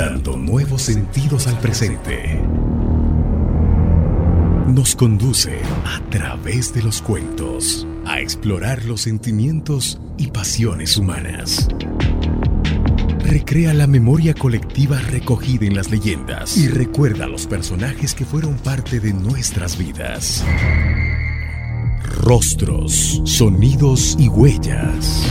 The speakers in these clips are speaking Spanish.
dando nuevos sentidos al presente. Nos conduce a través de los cuentos a explorar los sentimientos y pasiones humanas. Recrea la memoria colectiva recogida en las leyendas y recuerda los personajes que fueron parte de nuestras vidas. Rostros, sonidos y huellas.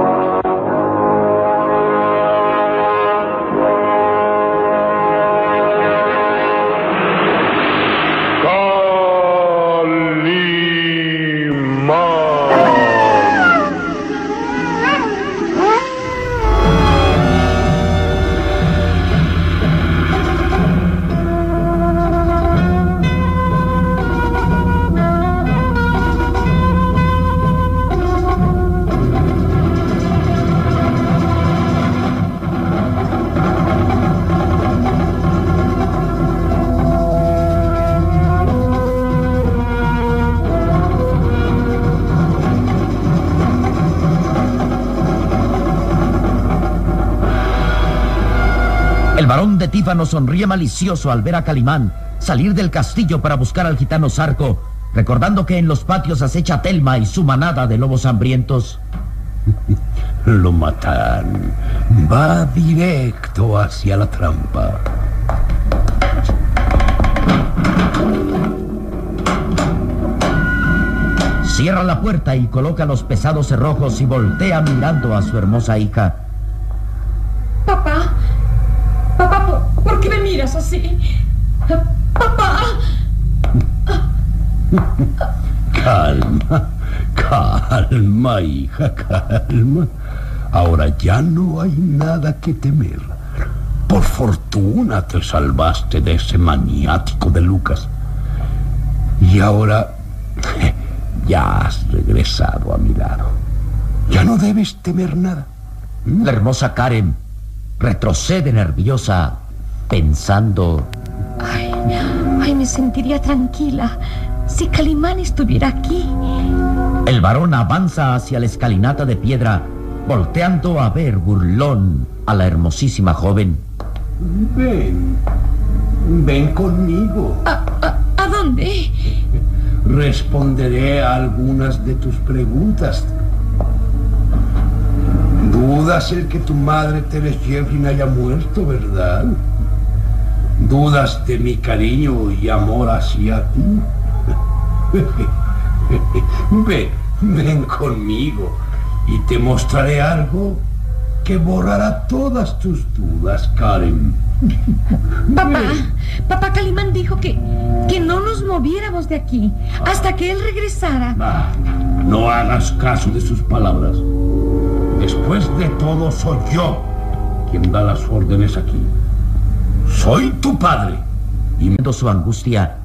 Varón de Tífano sonríe malicioso al ver a Calimán salir del castillo para buscar al gitano Zarco, recordando que en los patios acecha Telma y su manada de lobos hambrientos. Lo matan. Va directo hacia la trampa. Cierra la puerta y coloca los pesados cerrojos y voltea mirando a su hermosa hija. Papá, papá, ¿por, por qué me miras así? Papá. Calma, calma, hija, calma. Ahora ya no hay nada que temer. Por fortuna te salvaste de ese maniático de Lucas. Y ahora ya has regresado a mi lado. Ya no debes temer nada. La hermosa Karen retrocede nerviosa, pensando... Ay, ay, me sentiría tranquila si Calimán estuviera aquí. El varón avanza hacia la escalinata de piedra, volteando a ver burlón a la hermosísima joven. Ven, ven conmigo. ¿A, a, a dónde? Responderé a algunas de tus preguntas. Dudas el que tu madre Teres Jeffrin haya muerto, ¿verdad? Dudas de mi cariño y amor hacia ti. Ven, ven conmigo y te mostraré algo que borrará todas tus dudas, Karen. Papá, papá Calimán dijo que, que no nos moviéramos de aquí hasta que él regresara. Ah, no hagas caso de sus palabras. Después de todo, soy yo quien da las órdenes aquí. Soy tu padre. Y viendo su angustia,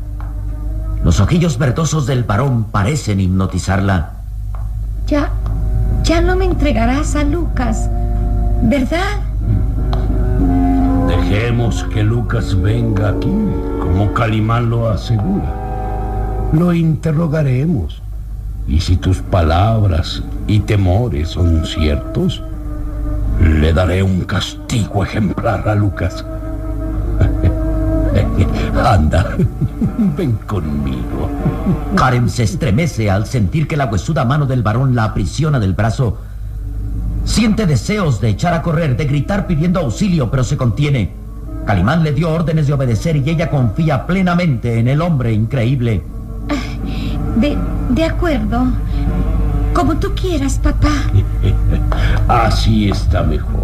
los ojillos verdosos del varón parecen hipnotizarla. Ya, ya no me entregarás a Lucas, ¿verdad? Dejemos que Lucas venga aquí, como Calimán lo asegura. Lo interrogaremos. Y si tus palabras y temores son ciertos, le daré un castigo ejemplar a Lucas. Anda, ven conmigo. Karen se estremece al sentir que la huesuda mano del varón la aprisiona del brazo. Siente deseos de echar a correr, de gritar pidiendo auxilio, pero se contiene. Calimán le dio órdenes de obedecer y ella confía plenamente en el hombre increíble. De, de acuerdo. Como tú quieras, papá. Así está mejor.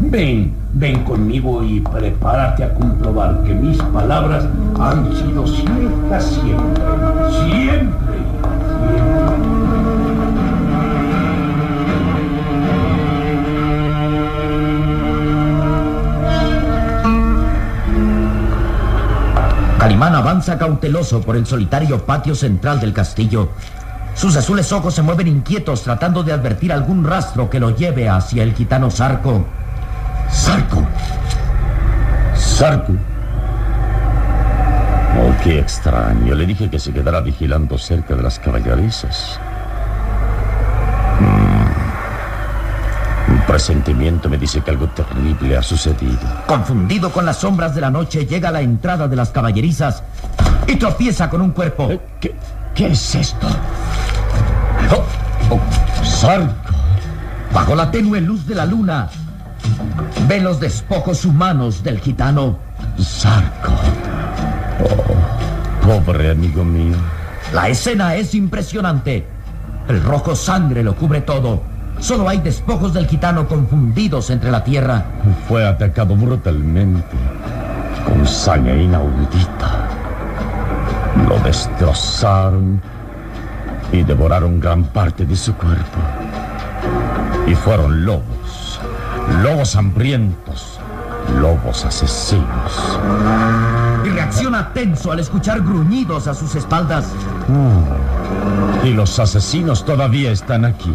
Ven, ven conmigo y prepárate a comprobar que mis palabras han sido ciertas siempre. Siempre. Calimán avanza cauteloso por el solitario patio central del castillo. Sus azules ojos se mueven inquietos tratando de advertir algún rastro que lo lleve hacia el gitano Sarco. Sarco. Sarco. Oh, qué extraño. Le dije que se quedara vigilando cerca de las caballerizas. Mm. Un presentimiento me dice que algo terrible ha sucedido. Confundido con las sombras de la noche, llega a la entrada de las caballerizas y tropieza con un cuerpo. Eh, ¿Qué, qué es esto? Oh, oh, Sarco. Bajo la tenue luz de la luna, ve los despojos humanos del gitano. Sarco. Oh, pobre amigo mío. La escena es impresionante. El rojo sangre lo cubre todo. Solo hay despojos del gitano confundidos entre la tierra. Fue atacado brutalmente, con saña inaudita. Lo destrozaron y devoraron gran parte de su cuerpo. Y fueron lobos, lobos hambrientos, lobos asesinos. Y reacciona tenso al escuchar gruñidos a sus espaldas. y los asesinos todavía están aquí.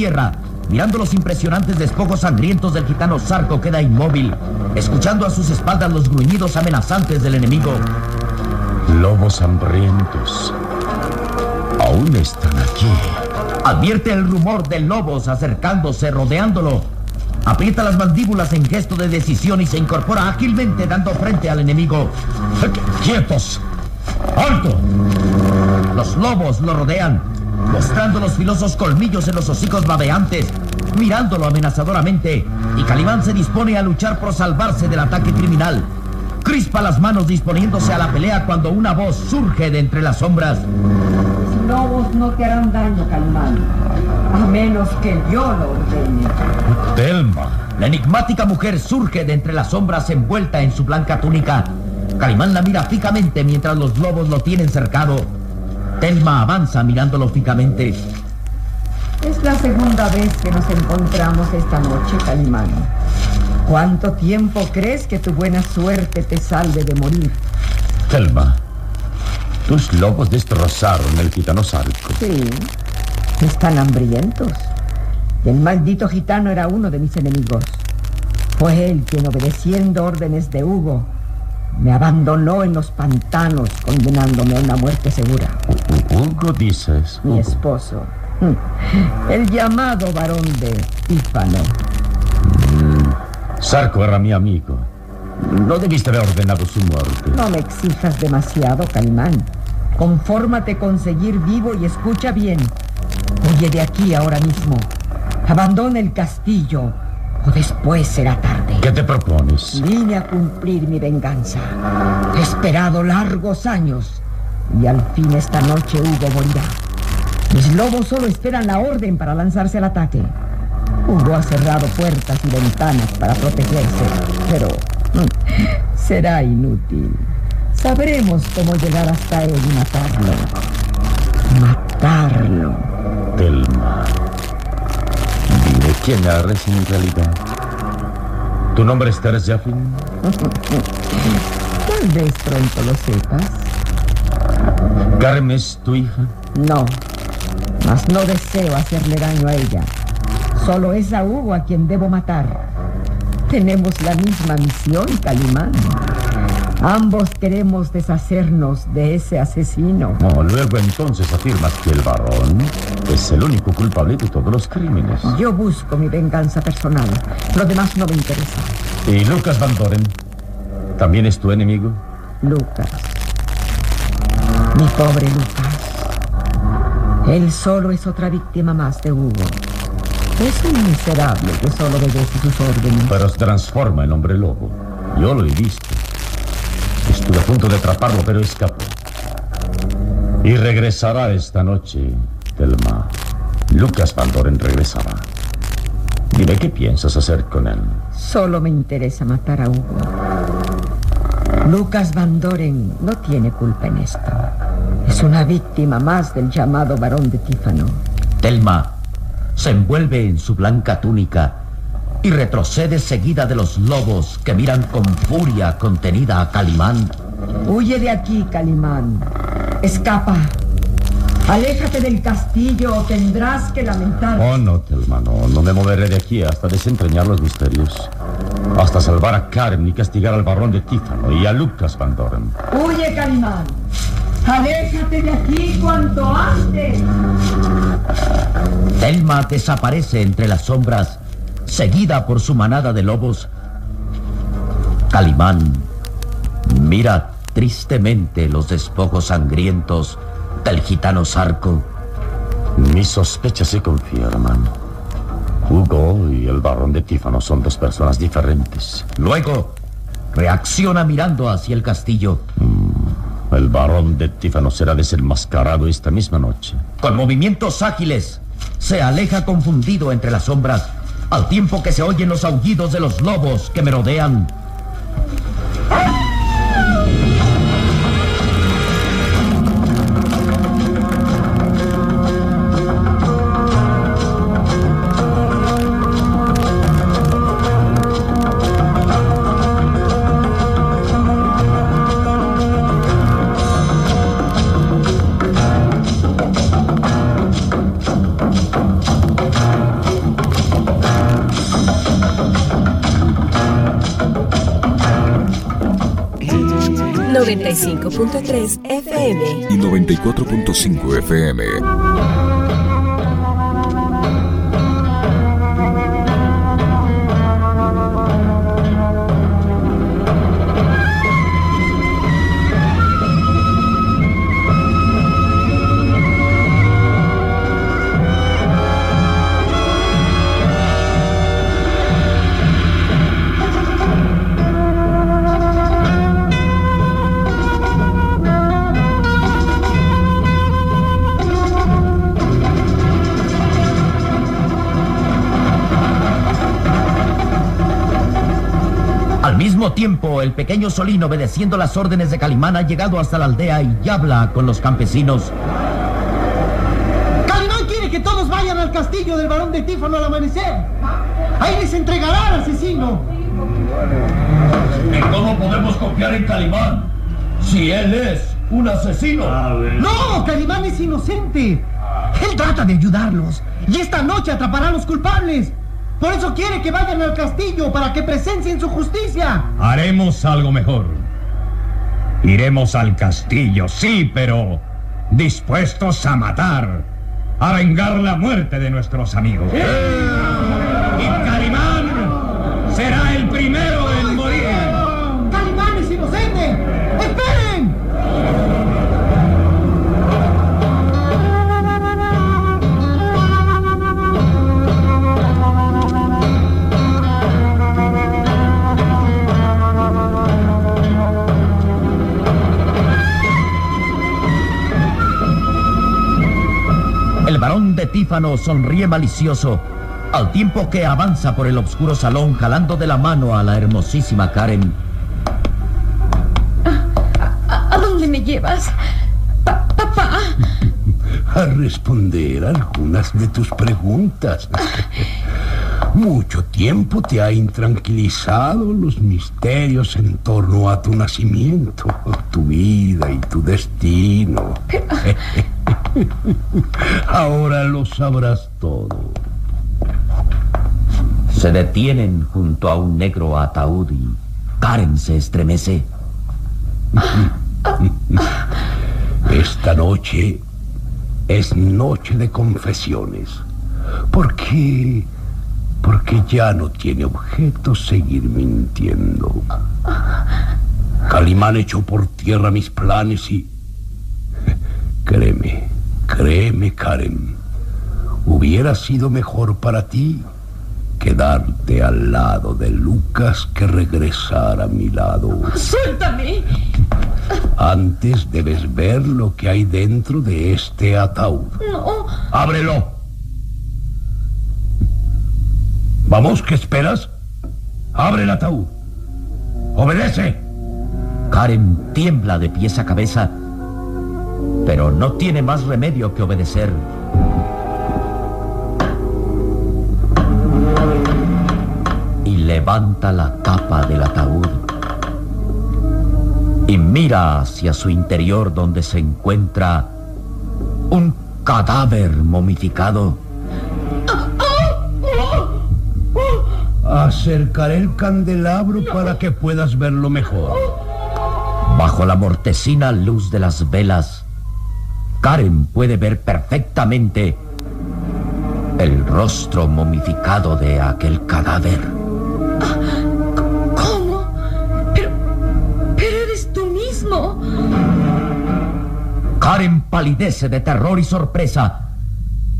tierra, mirando los impresionantes despojos sangrientos del gitano Sarco, queda inmóvil, escuchando a sus espaldas los gruñidos amenazantes del enemigo. Lobos hambrientos. Aún están aquí. Advierte el rumor de lobos acercándose, rodeándolo. Aprieta las mandíbulas en gesto de decisión y se incorpora ágilmente dando frente al enemigo. ¡Quietos! ¡Alto! Los lobos lo rodean, mostrando los filosos colmillos en los hocicos babeantes, mirándolo amenazadoramente, y Calimán se dispone a luchar por salvarse del ataque criminal. Crispa las manos disponiéndose a la pelea cuando una voz surge de entre las sombras. Los lobos no te harán daño, Calimán, a menos que yo lo ordene. Telma. La enigmática mujer surge de entre las sombras envuelta en su blanca túnica. Calimán la mira fijamente mientras los lobos lo tienen cercado. Telma avanza mirándolo fijamente. Es la segunda vez que nos encontramos esta noche, Calimán. ¿Cuánto tiempo crees que tu buena suerte te salve de morir? Telma. Tus lobos destrozaron el gitano Sarco. Sí, están hambrientos. El maldito gitano era uno de mis enemigos. Fue él quien, obedeciendo órdenes de Hugo, me abandonó en los pantanos, condenándome a una muerte segura. Hugo dices. Mi esposo. El llamado varón de Tífano. Sarco era mi amigo. No debiste haber ordenado su muerte. No me exijas demasiado, Calimán. Confórmate con seguir vivo y escucha bien. Huye de aquí ahora mismo. Abandona el castillo o después será tarde. ¿Qué te propones? Vine a cumplir mi venganza. He esperado largos años y al fin esta noche Hugo morirá. Mis lobos solo esperan la orden para lanzarse al ataque. Hugo ha cerrado puertas y ventanas para protegerse, pero mm, será inútil. Sabremos cómo llegar hasta él y matarlo. Matarlo. Telma. Dime, ¿quién eres en realidad? ¿Tu nombre es Teres Jaffin? Tal vez pronto lo sepas. ¿Carmen es tu hija? No, mas no deseo hacerle daño a ella. Solo es a Hugo a quien debo matar. Tenemos la misma misión, Calimán. Ambos queremos deshacernos de ese asesino. No, luego entonces afirmas que el varón es el único culpable de todos los crímenes. Yo busco mi venganza personal. Lo demás no me interesa. ¿Y Lucas Van Doren? ¿También es tu enemigo? Lucas. Mi pobre Lucas. Él solo es otra víctima más de Hugo. Es un miserable que solo obedece sus órdenes. Pero se transforma en hombre lobo. Yo lo he visto. Estuve a punto de atraparlo, pero escapó. Y regresará esta noche, Telma. Lucas Van Doren regresará. Dime qué piensas hacer con él. Solo me interesa matar a Hugo. Lucas Van Doren no tiene culpa en esto. Es una víctima más del llamado varón de Tífano. Telma se envuelve en su blanca túnica y retrocede seguida de los lobos que miran con furia contenida a Calimán. Huye de aquí, Calimán. Escapa. Aléjate del castillo o tendrás que lamentar. Oh, no, Telma, no. No me moveré de aquí hasta desentrañar los misterios. Hasta salvar a Karen y castigar al barón de Tífano y a Lucas Van Doren. Huye, Calimán. Aléjate de aquí cuanto antes. Telma desaparece entre las sombras, seguida por su manada de lobos. Calimán mira tristemente los despojos sangrientos del gitano Zarco. Mi sospecha se confirman. Hugo y el barón de Tífano son dos personas diferentes. Luego reacciona mirando hacia el castillo. Mm, el barón de Tífano será desenmascarado esta misma noche. Con movimientos ágiles, se aleja confundido entre las sombras, al tiempo que se oyen los aullidos de los lobos que merodean. FM y 94.5 FM. Tiempo, el pequeño Solín, obedeciendo las órdenes de Calimán, ha llegado hasta la aldea y habla con los campesinos. Calimán quiere que todos vayan al castillo del barón de Tífano al amanecer. Ahí les entregará al asesino. ¿Y cómo podemos confiar en Calimán si él es un asesino? No, Calimán es inocente. Él trata de ayudarlos y esta noche atrapará a los culpables. Por eso quiere que vayan al castillo para que presencien su justicia. Haremos algo mejor. Iremos al castillo, sí, pero dispuestos a matar, a vengar la muerte de nuestros amigos. Y Tífano sonríe malicioso, al tiempo que avanza por el oscuro salón jalando de la mano a la hermosísima Karen. ¿A, a dónde me llevas? Pa- papá. A responder algunas de tus preguntas. Mucho tiempo te ha intranquilizado los misterios en torno a tu nacimiento, tu vida y tu destino. Ahora lo sabrás todo. Se detienen junto a un negro ataúd y Karen se estremece. Esta noche es noche de confesiones. Porque porque ya no tiene objeto seguir mintiendo. Calimán echó por tierra mis planes y créeme, créeme, Karen, hubiera sido mejor para ti quedarte al lado de Lucas que regresar a mi lado. ¡Suéltame! Antes debes ver lo que hay dentro de este ataúd. No. ¡Ábrelo! Vamos, ¿qué esperas? ¡Abre el ataúd! ¡Obedece! Karen tiembla de pies a cabeza, pero no tiene más remedio que obedecer. Y levanta la tapa del ataúd y mira hacia su interior donde se encuentra un cadáver momificado. Acercaré el candelabro para que puedas verlo mejor. Bajo la mortecina luz de las velas, Karen puede ver perfectamente el rostro momificado de aquel cadáver. ¿Cómo? Pero. Pero eres tú mismo. Karen palidece de terror y sorpresa.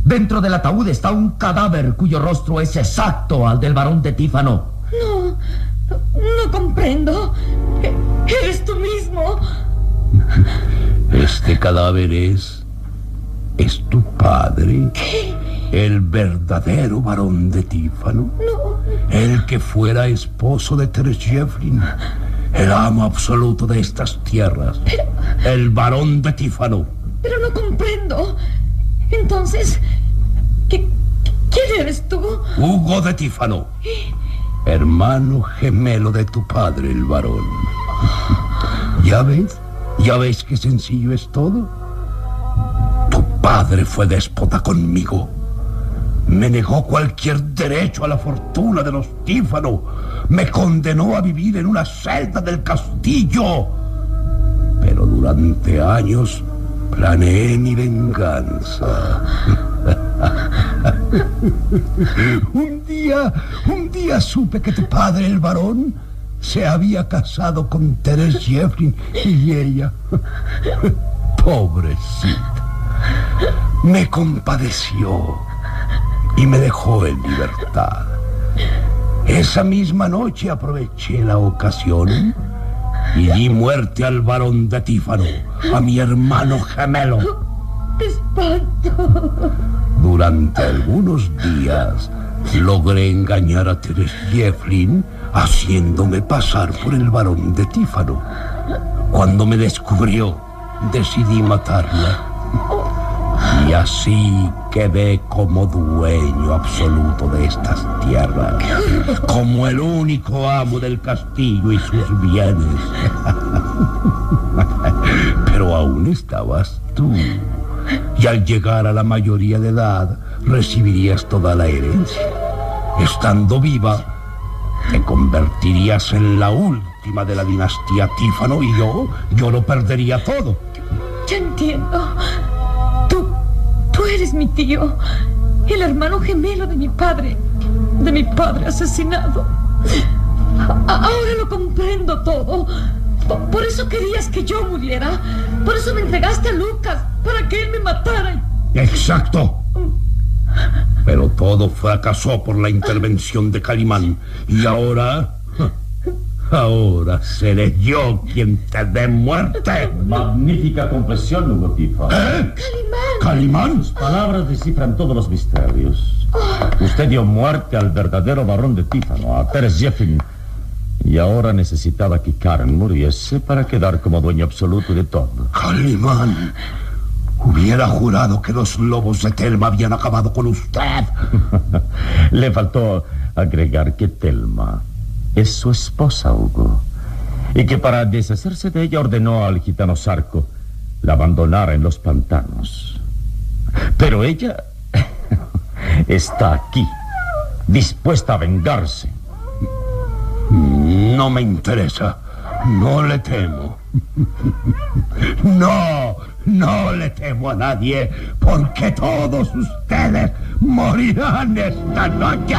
Dentro del ataúd está un cadáver cuyo rostro es exacto al del varón de Tífano. No. No comprendo. E- Eres tú mismo. Este cadáver es... es tu padre. El verdadero varón de Tífano. El que fuera esposo de Teres Jefflin. El amo absoluto de estas tierras. El varón de Tífano. Pero no comprendo. Entonces. ¿qué- ¿Quién eres tú? Hugo de Tífano. Hermano gemelo de tu padre, el varón. ¿Ya ves? ¿Ya ves qué sencillo es todo? Tu padre fue déspota conmigo. Me negó cualquier derecho a la fortuna de los Tífano. Me condenó a vivir en una celda del castillo. Pero durante años planeé mi venganza. un día, un día supe que tu padre, el varón, se había casado con Teres Jeffrey y ella, pobrecita, me compadeció y me dejó en libertad. Esa misma noche aproveché la ocasión y di muerte al varón de Tífano, a mi hermano gemelo. ¡Qué espanto! Durante algunos días logré engañar a Teres Jefflin haciéndome pasar por el varón de Tífano. Cuando me descubrió, decidí matarla. Y así quedé como dueño absoluto de estas tierras, como el único amo del castillo y sus bienes. Pero aún estabas tú. Y al llegar a la mayoría de edad, recibirías toda la herencia. Estando viva, te convertirías en la última de la dinastía Tífano y yo, yo lo perdería todo. Ya entiendo. Tú. Tú eres mi tío. El hermano gemelo de mi padre. De mi padre asesinado. Ahora lo comprendo todo. Por, por eso querías que yo muriera. Por eso me entregaste a Lucas. Para que él me matara. Exacto. Pero todo fracasó por la intervención de Calimán. Y ahora... Ahora seré yo quien te dé muerte. Magnífica confesión, Hugo Tifa. ¿Eh? Calimán. Calimán. Sus palabras descifran todos los misterios. Usted dio muerte al verdadero barón de Tífano, a Teres Jeffin. Y ahora necesitaba que Karen muriese para quedar como dueño absoluto de todo. Calimán. Hubiera jurado que los lobos de Telma habían acabado con usted. Le faltó agregar que Telma es su esposa, Hugo. Y que para deshacerse de ella ordenó al gitano Sarco la abandonara en los pantanos. Pero ella está aquí, dispuesta a vengarse. No me interesa. No le temo. No, no le temo a nadie, porque todos ustedes morirán esta noche.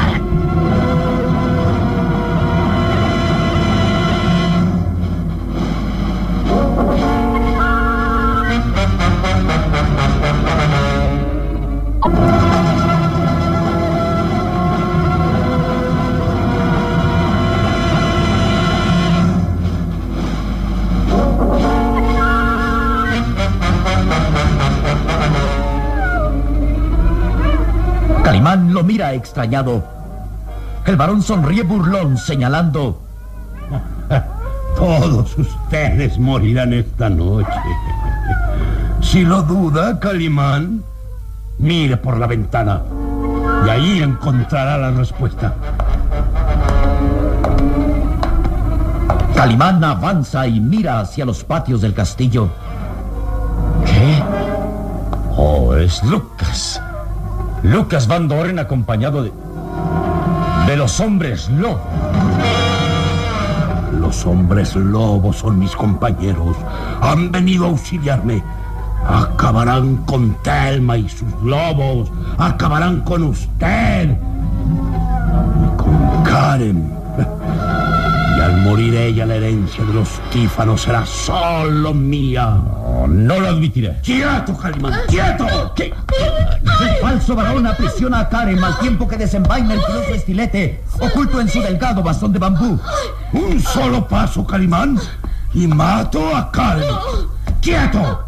Calimán lo mira extrañado. El varón sonríe burlón, señalando. Todos ustedes morirán esta noche. Si lo duda, Calimán, mire por la ventana y ahí encontrará la respuesta. Calimán avanza y mira hacia los patios del castillo. ¿Qué? Oh, es Lucas. Lucas Van Doren acompañado de... de los hombres lobo. Los hombres lobos son mis compañeros. Han venido a auxiliarme. Acabarán con Telma y sus lobos. Acabarán con usted. Y con Karen. Y al morir ella, la herencia de los tífanos será solo mía. No, no lo admitiré. ¡Quieto, Calimán! ¡Quieto! ¿Qué? Falso varón aprisiona a Karen al tiempo que desenvaina el filoso estilete, oculto en su delgado bastón de bambú. Un solo paso, Calimán, y mato a Karen. ¡Quieto!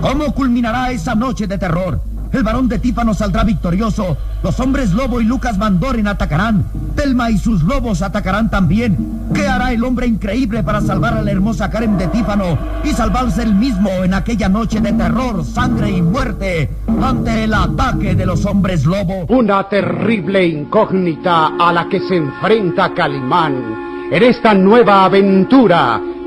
¿Cómo culminará esa noche de terror? El varón de Tífano saldrá victorioso. Los hombres lobo y Lucas Van Doren atacarán. Telma y sus lobos atacarán también. ¿Qué hará el hombre increíble para salvar a la hermosa Karen de Tífano y salvarse él mismo en aquella noche de terror, sangre y muerte ante el ataque de los hombres lobo? Una terrible incógnita a la que se enfrenta Calimán en esta nueva aventura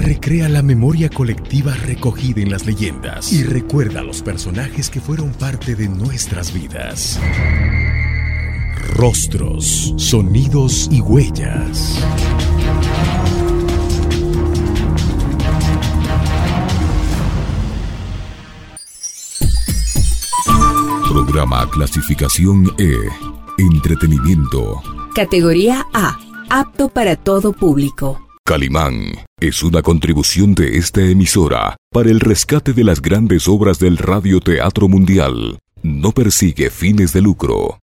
Recrea la memoria colectiva recogida en las leyendas y recuerda a los personajes que fueron parte de nuestras vidas. Rostros, sonidos y huellas. Programa clasificación E. Entretenimiento. Categoría A. Apto para todo público. Calimán es una contribución de esta emisora para el rescate de las grandes obras del radioteatro mundial. No persigue fines de lucro.